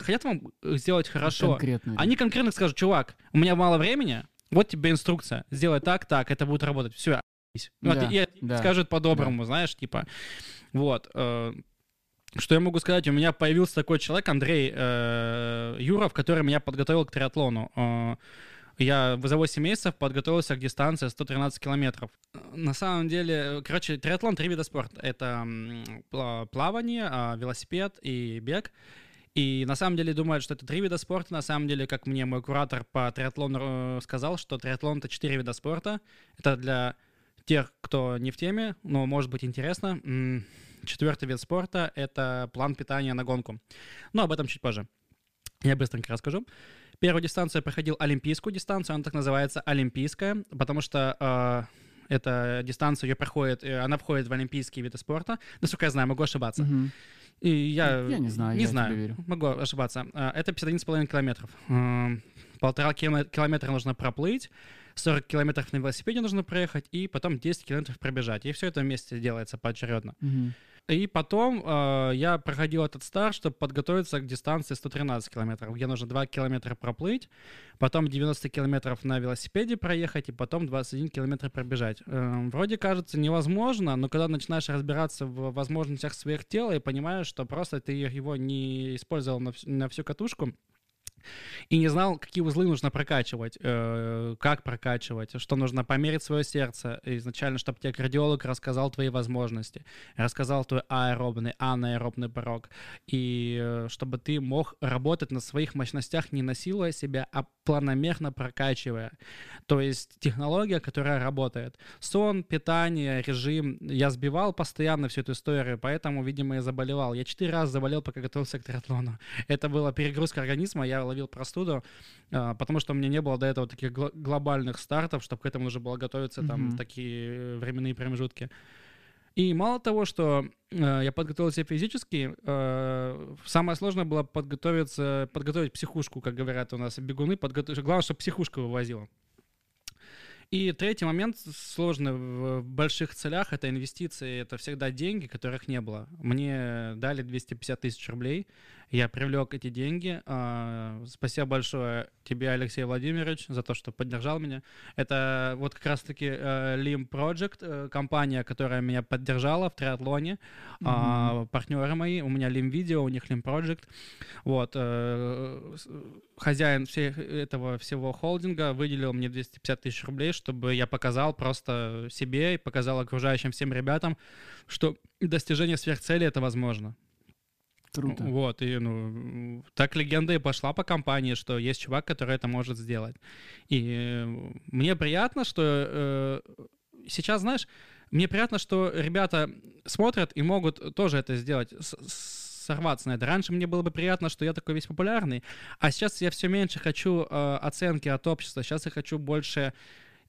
хотят вам сделать хорошо, Конкретно. они конкретно скажут, чувак, у меня мало времени, вот тебе инструкция, сделай так, так, это будет работать. Все, Да, и да, скажут по-доброму, знаешь, типа, вот. э, Что я могу сказать? У меня появился такой человек, Андрей э, Юров, который меня подготовил к триатлону. Э, Я за 8 месяцев подготовился к дистанции 113 километров. На самом деле, короче, триатлон — три вида спорта. Это плавание, а, велосипед и бег. И на самом деле думают, что это три вида спорта. На самом деле, как мне мой куратор по триатлону э, сказал, что триатлон — это четыре вида спорта. Это для тех, кто не в теме, но может быть интересно. Четвертый вид спорта — это план питания на гонку. Но об этом чуть позже. Я быстренько расскажу. Первую дистанцию я проходил олимпийскую дистанцию, она так называется олимпийская, потому что э, эта дистанция ее проходит, э, она входит в олимпийские виды спорта. Насколько я знаю, могу ошибаться. Мгм. И я, Я не знаю, не я знаю, верю. могу ошибаться. А, Это 51,5 километров. Полтора киломе- километра нужно проплыть, 40 километров на велосипеде нужно проехать, и потом 10 километров пробежать. И все это вместе делается поочередно. Мгм. И потом э, я проходил этот старт, чтобы подготовиться к дистанции 113 километров, где нужно 2 километра проплыть, потом 90 километров на велосипеде проехать, и потом 21 километр пробежать. Э, вроде кажется невозможно, но когда начинаешь разбираться в возможностях своих тела и понимаешь, что просто ты его не использовал на, вс- на всю катушку, и не знал, какие узлы нужно прокачивать, э, как прокачивать, что нужно померить свое сердце изначально, чтобы тебе кардиолог рассказал твои возможности, рассказал твой аэробный, анаэробный порог, и э, чтобы ты мог работать на своих мощностях, не насилуя себя, а планомерно прокачивая. То есть технология, которая работает. Сон, питание, режим. Я сбивал постоянно всю эту историю, поэтому, видимо, я заболевал. Я четыре раза заболел, пока готовился к триатлону. Это была перегрузка организма, я ловил простуду, а, потому что у меня не было до этого таких глобальных стартов, чтобы к этому нужно было готовиться, mm-hmm. там, такие временные промежутки. И мало того, что э, я подготовился физически, э, самое сложное было подготовиться, подготовить психушку, как говорят у нас бегуны. Подготовить, главное, чтобы психушка вывозила. И третий момент сложный в больших целях — это инвестиции, это всегда деньги, которых не было. Мне дали 250 тысяч рублей, я привлек эти деньги. А, спасибо большое тебе, Алексей Владимирович, за то, что поддержал меня. Это вот как раз-таки э, Lim Project, э, компания, которая меня поддержала в триатлоне. Mm-hmm. Партнеры мои, у меня Lim Video, у них Lim Project. Вот. Э, хозяин всех этого всего холдинга выделил мне 250 тысяч рублей, чтобы я показал просто себе и показал окружающим всем ребятам, что достижение сверхцели — это возможно. Круто. Вот, и ну, так легенда и пошла по компании, что есть чувак, который это может сделать. И э, мне приятно, что э, сейчас, знаешь, мне приятно, что ребята смотрят и могут тоже это сделать, сорваться на это. Раньше мне было бы приятно, что я такой весь популярный, а сейчас я все меньше хочу э, оценки от общества, сейчас я хочу больше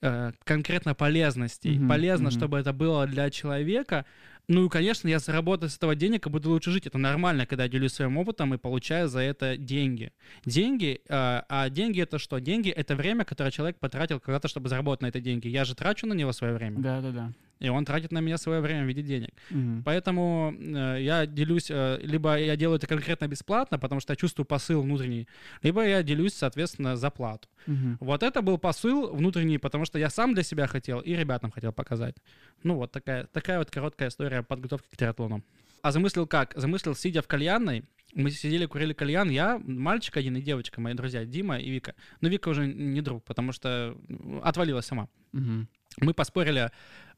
э, конкретно полезностей. Mm-hmm, Полезно, mm-hmm. чтобы это было для человека, ну и, конечно, я заработаю с этого денег и буду лучше жить. Это нормально, когда я делюсь своим опытом и получаю за это деньги. Деньги, э, а деньги это что? Деньги это время, которое человек потратил когда-то, чтобы заработать на это деньги. Я же трачу на него свое время. Да, да, да и он тратит на меня свое время в виде денег. Угу. Поэтому э, я делюсь, э, либо я делаю это конкретно бесплатно, потому что я чувствую посыл внутренний, либо я делюсь, соответственно, за плату. Угу. Вот это был посыл внутренний, потому что я сам для себя хотел и ребятам хотел показать. Ну вот такая, такая вот короткая история подготовки к триатлону. А замыслил как? Замыслил, сидя в кальянной, мы сидели, курили кальян, я, мальчик один и девочка, мои друзья, Дима и Вика. Но Вика уже не друг, потому что отвалилась сама. Угу. Мы поспорили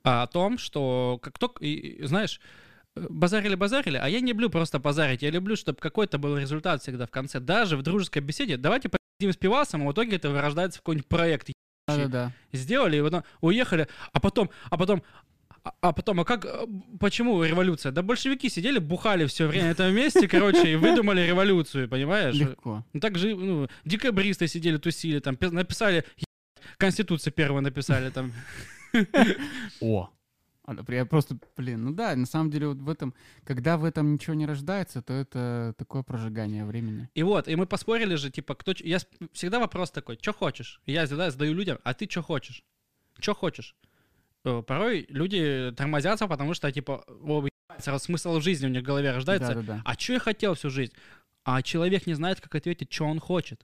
а, о том, что как только, и, знаешь, базарили-базарили, а я не люблю просто базарить, я люблю, чтобы какой-то был результат всегда в конце, даже в дружеской беседе. Давайте поедим с пивасом, а в итоге это вырождается в какой-нибудь проект. Да, да. Сделали, и потом уехали, а потом, а потом, а, а потом, а как, почему революция? Да большевики сидели, бухали все время на этом месте, короче, и выдумали революцию, понимаешь? Легко. Ну, так же, ну, декабристы сидели, тусили, там, написали, Конституцию первую написали там. О, я просто, блин, ну да, на самом деле вот в этом, когда в этом ничего не рождается, то это такое прожигание времени. И вот, и мы поспорили же, типа, кто... Я всегда вопрос такой, что хочешь? Я всегда задаю людям, а ты что хочешь? Что хочешь? Э, порой люди тормозятся, потому что, типа, о, смысл в жизни у них в голове рождается. Да, да, да. А что я хотел всю жизнь? А человек не знает, как ответить, что он хочет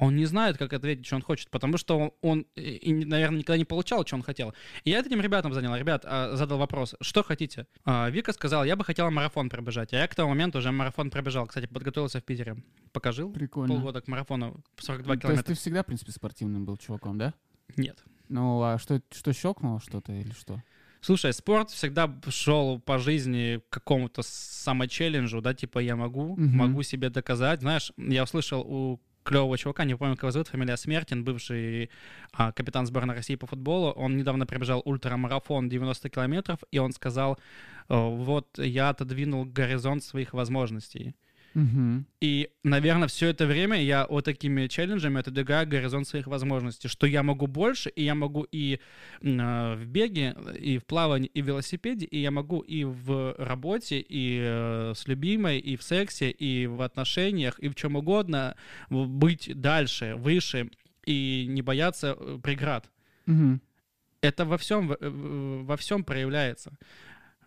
он не знает, как ответить, что он хочет, потому что он, он и, наверное, никогда не получал, что он хотел. И я этим ребятам занял. Ребят, а, задал вопрос, что хотите? А, Вика сказала, я бы хотела марафон пробежать. А я к тому моменту уже марафон пробежал. Кстати, подготовился в Питере. Покажил. Прикольно. Полгода к марафону, 42 ну, километра. То есть ты всегда, в принципе, спортивным был чуваком, да? Нет. Ну, а что, что щелкнуло что-то или что? Слушай, спорт всегда шел по жизни к какому-то самочелленджу, да, типа я могу, угу. могу себе доказать. Знаешь, я услышал у клевого чувака, не помню, как его зовут, фамилия Смертин, бывший а, капитан сборной России по футболу. Он недавно пробежал ультрамарафон 90 километров, и он сказал, вот я отодвинул горизонт своих возможностей. Угу. И, наверное, все это время я вот такими челленджами отодвигаю горизонт своих возможностей, что я могу больше, и я могу и э, в беге, и в плавании, и в велосипеде, и я могу и в работе, и э, с любимой, и в сексе, и в отношениях, и в чем угодно быть дальше, выше, и не бояться э, преград. Угу. Это во всем, э, во всем проявляется.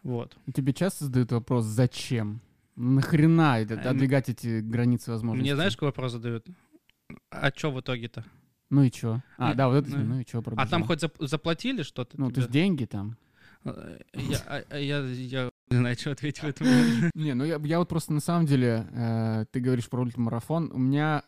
Вот. Тебе часто задают вопрос, зачем? Нахрена это, эм, отдвигать эти границы возможностей? Мне знаешь, какой вопрос задают? А что в итоге-то? Ну и что? А, ну, да, вот это, ну, ну и что А там хоть зап- заплатили что-то? Ну, тебе? то есть деньги там? Э, я, а, а, я, я не знаю, что ответить в этом. Не, ну я, я вот просто на самом деле, э, ты говоришь про ультрамарафон, у меня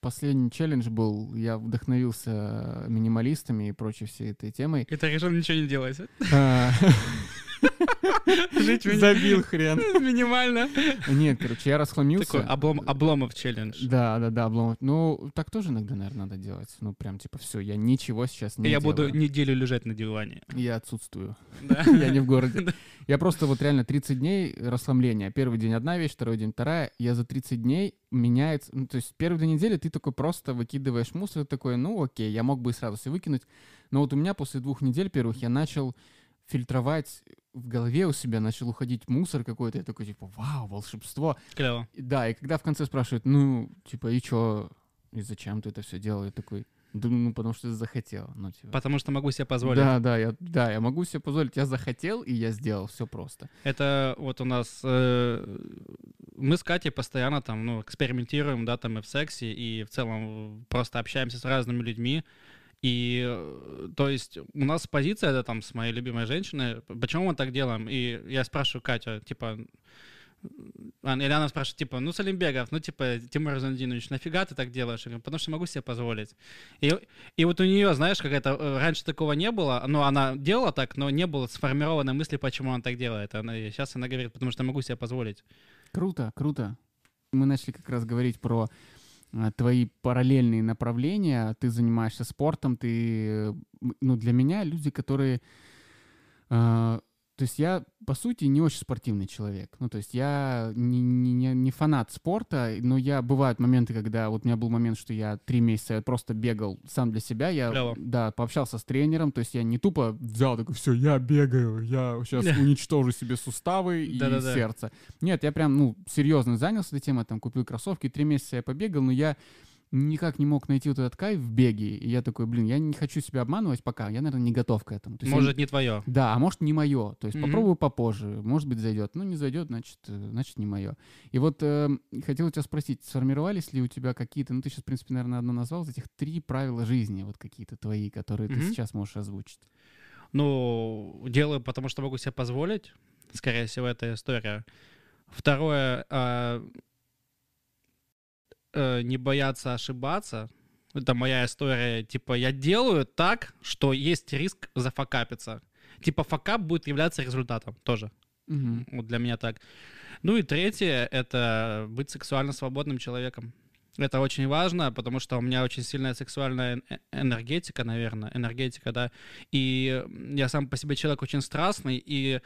последний челлендж был, я вдохновился минималистами и прочей всей этой темой. Ты решил ничего не делать. А, Жить Забил хрен. минимально. Нет, короче, я расхламился. Такой облом, обломов челлендж. Да, да, да, обломов. Ну, так тоже иногда, наверное, надо делать. Ну, прям, типа, все, я ничего сейчас не я буду делаю. неделю лежать на диване. Я отсутствую. Да. Я не в городе. Я просто вот реально 30 дней расслабления. Первый день одна вещь, второй день вторая. Я за 30 дней меняется... Ну, то есть первые две недели ты такой просто выкидываешь мусор, такой, ну окей, я мог бы и сразу все выкинуть. Но вот у меня после двух недель первых я начал фильтровать в голове у себя, начал уходить мусор какой-то. Я такой, типа, вау, волшебство. Клево. И Да, и когда в конце спрашивают, ну, типа, и чё, и зачем ты это все делал? Я такой, да, ну, потому что захотел. Ну, типа, Потому что могу себе позволить. да, да, я, да, я могу себе позволить. Я захотел, и я сделал. Все просто. Это вот у нас... э, мы с Катей постоянно там, ну, экспериментируем, да, там и в сексе, и в целом просто общаемся с разными людьми. И, э, то есть, у нас позиция, это там, с моей любимой женщиной, почему мы так делаем? И я спрашиваю Катя, типа, а, или она спрашивает, типа, ну, Салимбегов, ну, типа, Тимур Розандинович, нафига ты так делаешь? Я говорю, потому что могу себе позволить. И, и вот у нее, знаешь, какая-то, э, раньше такого не было, но она делала так, но не было сформированной мысли, почему она так делает. Она, сейчас она говорит, потому что могу себе позволить. Круто, круто. Мы начали как раз говорить про твои параллельные направления. Ты занимаешься спортом, ты... э, Ну, для меня люди, которые... а, то есть я, по сути, не очень спортивный человек. Ну, то есть я не, не, не- фанат спорта, но я... Бывают моменты, когда... Вот у меня был момент, что я три месяца просто бегал сам для себя. Я, Клево. да, пообщался с тренером. То есть я не тупо взял такой, все, я бегаю, я сейчас уничтожу себе суставы и Да-да-да. сердце. Нет, я прям, ну, серьезно занялся этой темой, там, купил кроссовки, три месяца я побегал, но я никак не мог найти вот этот кайф в беге. И я такой, блин, я не хочу себя обманывать пока, я, наверное, не готов к этому. То есть я Может, не твое. да, а может не мое. То есть Мгм. попробую попозже. Может быть зайдет. Ну не зайдет, значит, э, значит не мое. И вот э, хотел у тебя спросить, сформировались ли у тебя какие-то, ну ты сейчас в принципе наверное одно назвал, из этих три правила жизни, вот какие-то твои, которые ты Мгм. сейчас можешь озвучить. Ну, делаю, потому что могу себе позволить. Скорее всего, это история. Второе, а, э, не бояться ошибаться. Это моя история. Типа, я делаю так, что есть риск зафакапиться. Типа, факап будет являться результатом тоже. Мгм. Вот для меня так. Ну и третье — это быть сексуально свободным человеком. Это очень важно, потому что у меня очень сильная сексуальная э- энергетика, наверное, энергетика, да. И я сам по себе человек очень страстный, и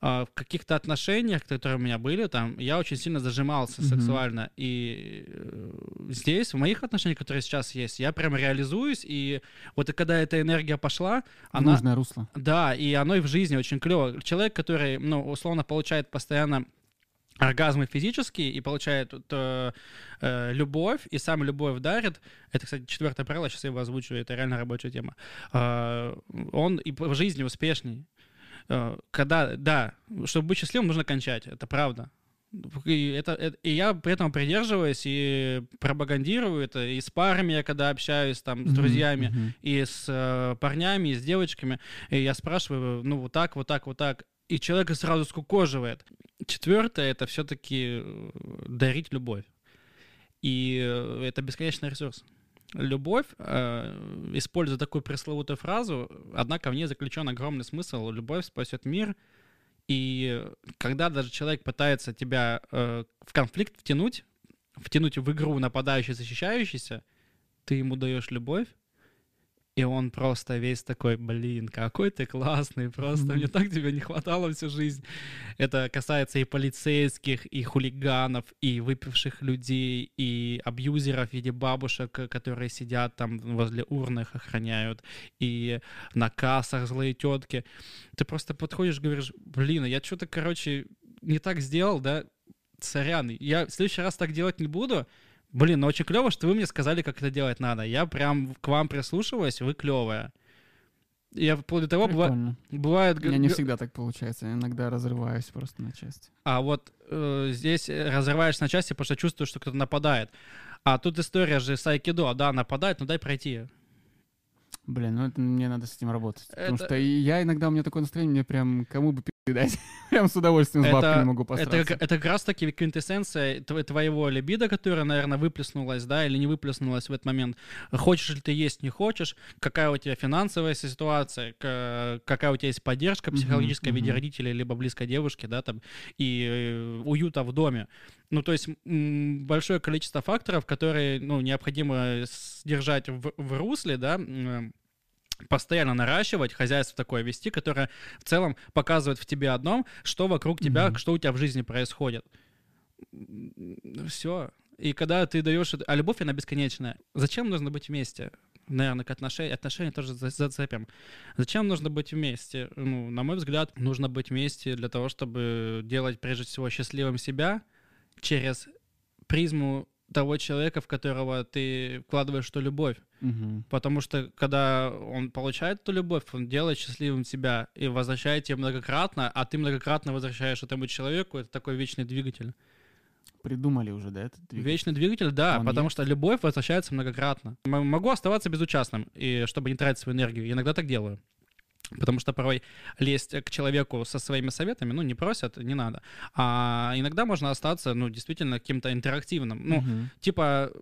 а, в каких-то отношениях, которые у меня были, там, я очень сильно зажимался Мгм. сексуально. И э, здесь, в моих отношениях, которые сейчас есть, я прям реализуюсь, и вот и когда эта энергия пошла, она... нужное русло. Да, и оно и в жизни очень клево. Человек, который, ну, условно, получает постоянно оргазмы физические и получает э, э, любовь, и сам любовь дарит. Это, кстати, четвертое правило, сейчас я его озвучу, это реально рабочая тема. Э, он и в жизни успешней. Э, когда, да, чтобы быть счастливым, нужно кончать, это правда. И, это, это- и я при этом придерживаюсь и пропагандирую это. И с парами я когда общаюсь, там, с друзьями, мгм. и с э, парнями, и с девочками. И я спрашиваю, ну, вот так, вот так, вот так. И человека сразу скукоживает. Четвертое — это все-таки дарить любовь. И э, это бесконечный ресурс. Любовь, э, используя такую пресловутую фразу, однако в ней заключен огромный смысл. Любовь спасет мир. И когда даже человек пытается тебя э, в конфликт втянуть, втянуть в игру нападающий, защищающийся, ты ему даешь любовь, и он просто весь такой, блин, какой ты классный, просто мне так тебя не хватало всю жизнь. Это касается и полицейских, и хулиганов, и выпивших людей, и абьюзеров в виде бабушек, которые сидят там возле урн их охраняют, и на кассах злые тетки. Ты просто подходишь, говоришь, блин, а я что-то, короче, не так сделал, да, сорян, я в следующий раз так делать не буду, Блин, ну очень клево, что вы мне сказали, как это делать надо. Я прям к вам прислушиваюсь, вы клевая. Я вплоть до того, быва- бывает... У меня не всегда так получается. Я иногда разрываюсь просто на части. А вот э, здесь э, разрываешь на части, потому что чувствуешь, что кто-то нападает. А тут история же с айкидо. Да, нападает, ну дай пройти. Блин, ну это мне надо с этим работать. Потому Это- что и я иногда, у меня такое настроение, мне прям кому бы пи***, дать. Прям с удовольствием с бабками могу это, посраться. как- это как раз-таки квинтэссенция тв- твоего либидо, которая, наверное, выплеснулась, да, или не выплеснулась в этот момент. Хочешь ли ты есть, не хочешь, какая у тебя финансовая ситуация, какая у тебя есть поддержка психологическая в виде родителей, либо близкой девушки, да, там, и э, уюта в доме. Ну, то есть большое количество факторов, которые, ну, необходимо сдержать в, в русле, да, м, постоянно наращивать, хозяйство такое вести, которое в целом показывает в тебе одном, что вокруг тебя, Мгм. что у тебя в жизни происходит. Все. И когда ты даешь... А любовь, она бесконечная. Зачем нужно быть вместе? Наверное, к отношениям, отношения тоже за- зацепим. Зачем нужно быть вместе? Ну, на мой взгляд, нужно быть вместе для того, чтобы делать, прежде всего, счастливым себя через призму того человека, в которого ты вкладываешь эту любовь. Мгм. Потому что когда он получает эту любовь, он делает счастливым себя и возвращает тебе многократно, а ты многократно возвращаешь этому человеку, это такой вечный двигатель. Придумали уже, да, этот двигатель? Вечный двигатель, да, Он потому есть? что любовь возвращается многократно. Могу оставаться безучастным, и чтобы не тратить свою энергию. Иногда так делаю. Потому что порой лезть к человеку со своими советами, ну, не просят, не надо. А иногда можно остаться, ну, действительно, каким-то интерактивным. Ну, Мгм. типа,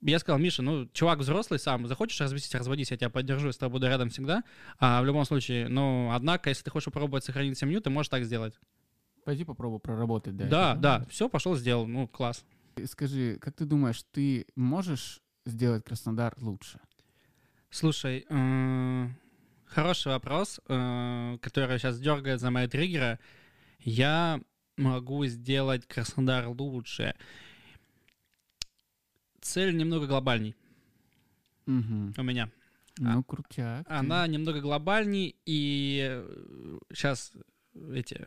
я сказал, Миша, ну, чувак взрослый сам, захочешь развестись, разводись, я тебя поддержу, я с тобой буду рядом всегда. А в любом случае, ну, однако, если ты хочешь попробовать сохранить семью, ты можешь так сделать. Пойди попробуй проработать, да. Да, это, да, все, пошел, сделал, ну, класс. Скажи, как ты думаешь, ты можешь сделать Краснодар лучше? Слушай, э, хороший вопрос, э, который сейчас дергает за мои триггеры. Я могу сделать Краснодар лучше. Цель немного глобальней Мгм. у меня. Ну, крутяк. ты. Она немного глобальней, и сейчас эти,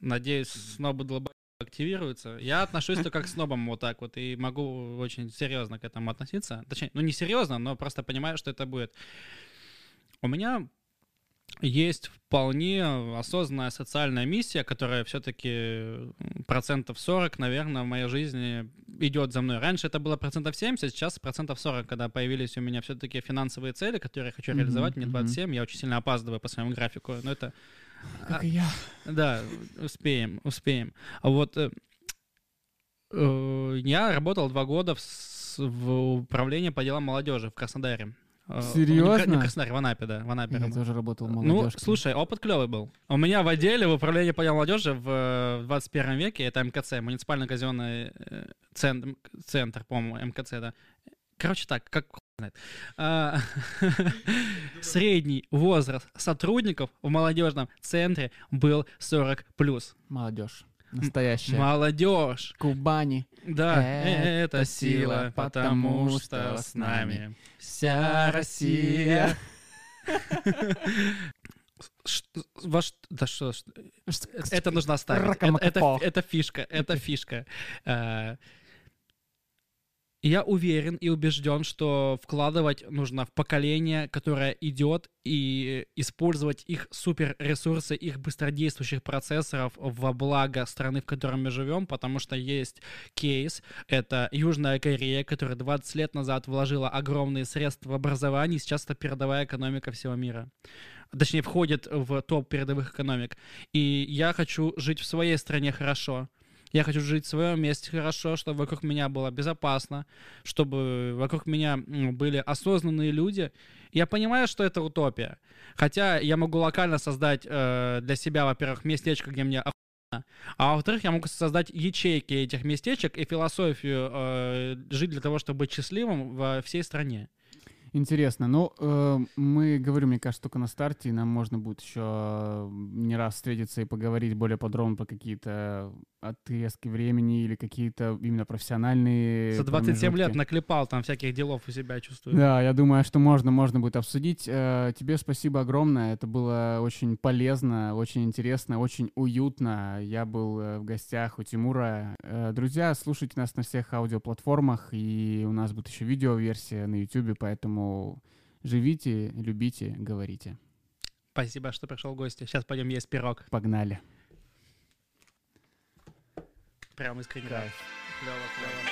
надеюсь, снобы долбоебы активируются. Я отношусь только к снобам вот так вот, и могу очень серьезно к этому относиться. Точнее, ну не серьезно, но просто понимаю, что это будет. У меня есть вполне осознанная социальная миссия, которая все-таки процентов 40, наверное, в моей жизни идет за мной. Раньше это было процентов 70, сейчас процентов 40, когда появились у меня все-таки финансовые цели, которые я хочу реализовать. Мне мгм. 27, я очень сильно опаздываю по своему графику, но это... Как и я. Да, успеем, успеем. А вот э, э, я работал два года в, в управлении по делам молодежи в Краснодаре. Э, ну, не Не Серьезно? Краснодаре, в Анапе, да, в Анапе Я тоже работал в Ну, слушай, опыт клевый был. У меня в отделе в управлении по молодежи в, э, в 21 веке, это МКЦ, муниципальный казенный э, центр, центр, по-моему, МКЦ, да. Короче так, как. А, Средний возраст сотрудников в молодежном центре был 40 плюс. Молодежь. Настоящая. Молодежь. Кубани. Да, Это это сила, потому что с нами вся Россия. Ш- Ваш, да что, это нужно оставить. Это, это, Ракамакапо. это фишка, это фишка. Я уверен и убежден, что вкладывать нужно в поколение, которое идет, и использовать их суперресурсы, их быстродействующих процессоров во благо страны, в которой мы живем, потому что есть кейс, это Южная Корея, которая 20 лет назад вложила огромные средства в образование, и сейчас это передовая экономика всего мира. Точнее, входит в топ передовых экономик. И я хочу жить в своей стране хорошо. Я хочу жить в своем месте хорошо, чтобы вокруг меня было безопасно, чтобы вокруг меня были осознанные люди. Я понимаю, что это утопия. Хотя я могу локально создать э, для себя, во-первых, местечко, где мне охуенно, а во-вторых, я могу создать ячейки этих местечек и философию э, жить для того, чтобы быть счастливым во всей стране. Интересно. Ну, э, мы говорим, мне кажется, только на старте, и нам можно будет еще не раз встретиться и поговорить более подробно про какие-то отрезки времени или какие-то именно профессиональные За 27 лет промежутки. наклепал там всяких делов у себя, чувствую. Да, я думаю, что можно, можно будет обсудить. Э, Тебе спасибо огромное. Это было очень полезно, очень интересно, очень уютно. Я был э, в гостях у Тимура. Э, Друзья, слушайте нас на всех аудиоплатформах, и у нас будет еще видеоверсия на YouTube, поэтому живите, любите, говорите. Спасибо, что пришел в гости. Сейчас пойдем есть пирог. Погнали. Прям искренне. Кайф. Клево, клево.